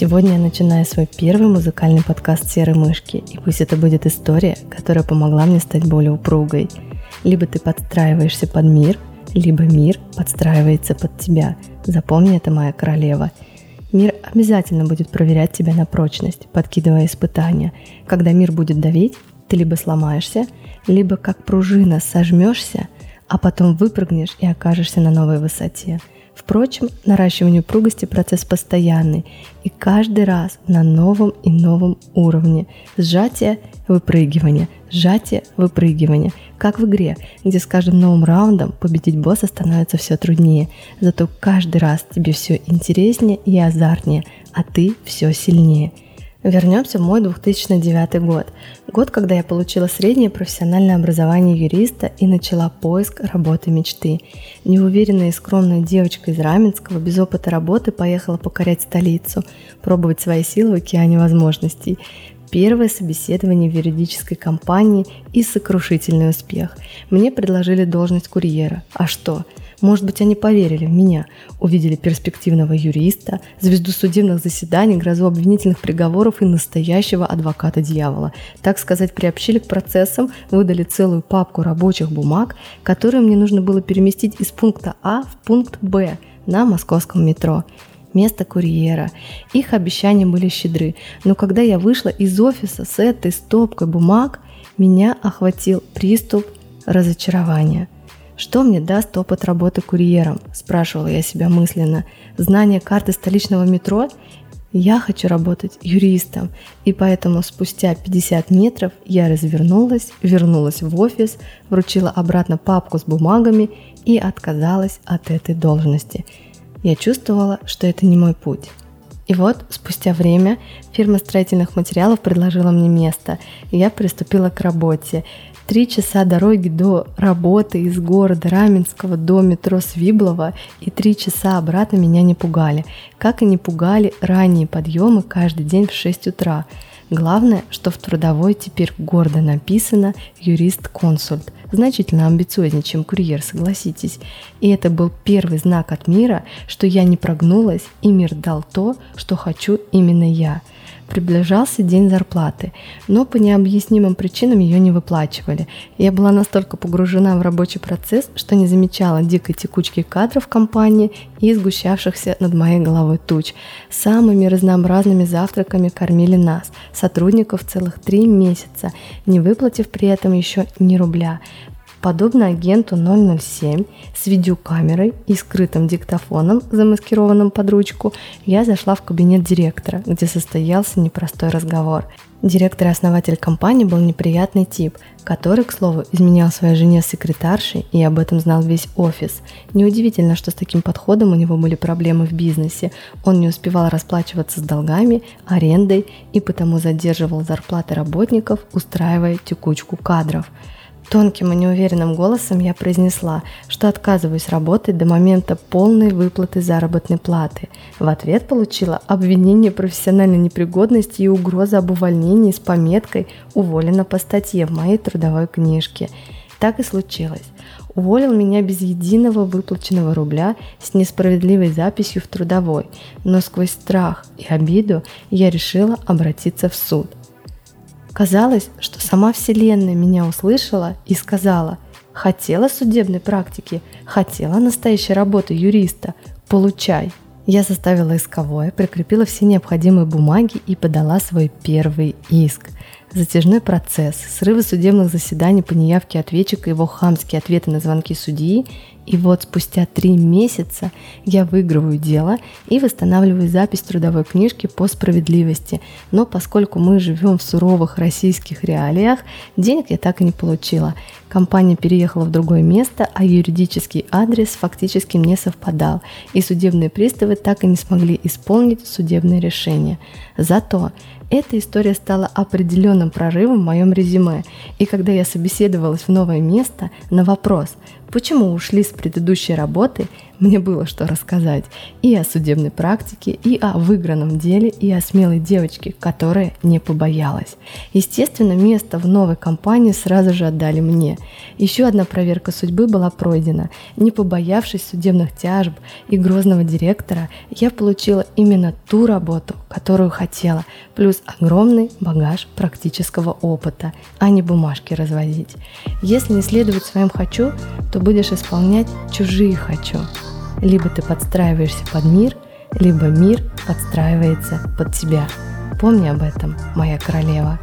Сегодня я начинаю свой первый музыкальный подкаст «Серой мышки», и пусть это будет история, которая помогла мне стать более упругой. Либо ты подстраиваешься под мир, либо мир подстраивается под тебя. Запомни это, моя королева. Мир обязательно будет проверять тебя на прочность, подкидывая испытания. Когда мир будет давить, ты либо сломаешься, либо как пружина сожмешься, а потом выпрыгнешь и окажешься на новой высоте – Впрочем, наращивание упругости процесс постоянный и каждый раз на новом и новом уровне. Сжатие, выпрыгивание, сжатие, выпрыгивание. Как в игре, где с каждым новым раундом победить босса становится все труднее. Зато каждый раз тебе все интереснее и азартнее, а ты все сильнее – Вернемся в мой 2009 год. Год, когда я получила среднее профессиональное образование юриста и начала поиск работы мечты. Неуверенная и скромная девочка из Раменского без опыта работы поехала покорять столицу, пробовать свои силы в океане возможностей. Первое собеседование в юридической компании и сокрушительный успех. Мне предложили должность курьера. А что? Может быть, они поверили в меня, увидели перспективного юриста, звезду судебных заседаний, грозу обвинительных приговоров и настоящего адвоката дьявола. Так сказать, приобщили к процессам, выдали целую папку рабочих бумаг, которые мне нужно было переместить из пункта А в пункт Б на московском метро место курьера. Их обещания были щедры, но когда я вышла из офиса с этой стопкой бумаг, меня охватил приступ разочарования – что мне даст опыт работы курьером? Спрашивала я себя мысленно. Знание карты столичного метро? Я хочу работать юристом, и поэтому спустя 50 метров я развернулась, вернулась в офис, вручила обратно папку с бумагами и отказалась от этой должности. Я чувствовала, что это не мой путь. И вот, спустя время, фирма строительных материалов предложила мне место, и я приступила к работе. Три часа дороги до работы из города Раменского до метро Свиблова и три часа обратно меня не пугали, как и не пугали ранние подъемы каждый день в 6 утра. Главное, что в трудовой теперь гордо написано «юрист-консульт», значительно амбициознее, чем курьер, согласитесь. И это был первый знак от мира, что я не прогнулась, и мир дал то, что хочу именно я – Приближался день зарплаты, но по необъяснимым причинам ее не выплачивали. Я была настолько погружена в рабочий процесс, что не замечала дикой текучки кадров в компании и сгущавшихся над моей головой туч. Самыми разнообразными завтраками кормили нас, сотрудников целых три месяца, не выплатив при этом еще ни рубля. Подобно агенту 007 с видеокамерой и скрытым диктофоном, замаскированным под ручку, я зашла в кабинет директора, где состоялся непростой разговор. Директор и основатель компании был неприятный тип, который, к слову, изменял своей жене секретаршей, и об этом знал весь офис. Неудивительно, что с таким подходом у него были проблемы в бизнесе. Он не успевал расплачиваться с долгами, арендой и потому задерживал зарплаты работников, устраивая текучку кадров – Тонким и неуверенным голосом я произнесла, что отказываюсь работать до момента полной выплаты заработной платы. В ответ получила обвинение профессиональной непригодности и угроза об увольнении с пометкой «Уволена по статье» в моей трудовой книжке. Так и случилось. Уволил меня без единого выплаченного рубля с несправедливой записью в трудовой, но сквозь страх и обиду я решила обратиться в суд. Казалось, что сама Вселенная меня услышала и сказала, хотела судебной практики, хотела настоящей работы юриста, получай. Я составила исковое, прикрепила все необходимые бумаги и подала свой первый иск. Затяжной процесс, срывы судебных заседаний по неявке ответчика, его хамские ответы на звонки судьи и вот спустя три месяца я выигрываю дело и восстанавливаю запись трудовой книжки по справедливости. Но поскольку мы живем в суровых российских реалиях, денег я так и не получила. Компания переехала в другое место, а юридический адрес фактически не совпадал, и судебные приставы так и не смогли исполнить судебное решение. Зато эта история стала определенным прорывом в моем резюме, и когда я собеседовалась в новое место, на вопрос – почему ушли с предыдущей работы, мне было что рассказать и о судебной практике, и о выигранном деле, и о смелой девочке, которая не побоялась. Естественно, место в новой компании сразу же отдали мне. Еще одна проверка судьбы была пройдена. Не побоявшись судебных тяжб и грозного директора, я получила именно ту работу, которую хотела, плюс огромный багаж практического опыта, а не бумажки разводить. Если не следовать своим «хочу», то будешь исполнять чужие «хочу». Либо ты подстраиваешься под мир, либо мир подстраивается под тебя. Помни об этом, моя королева.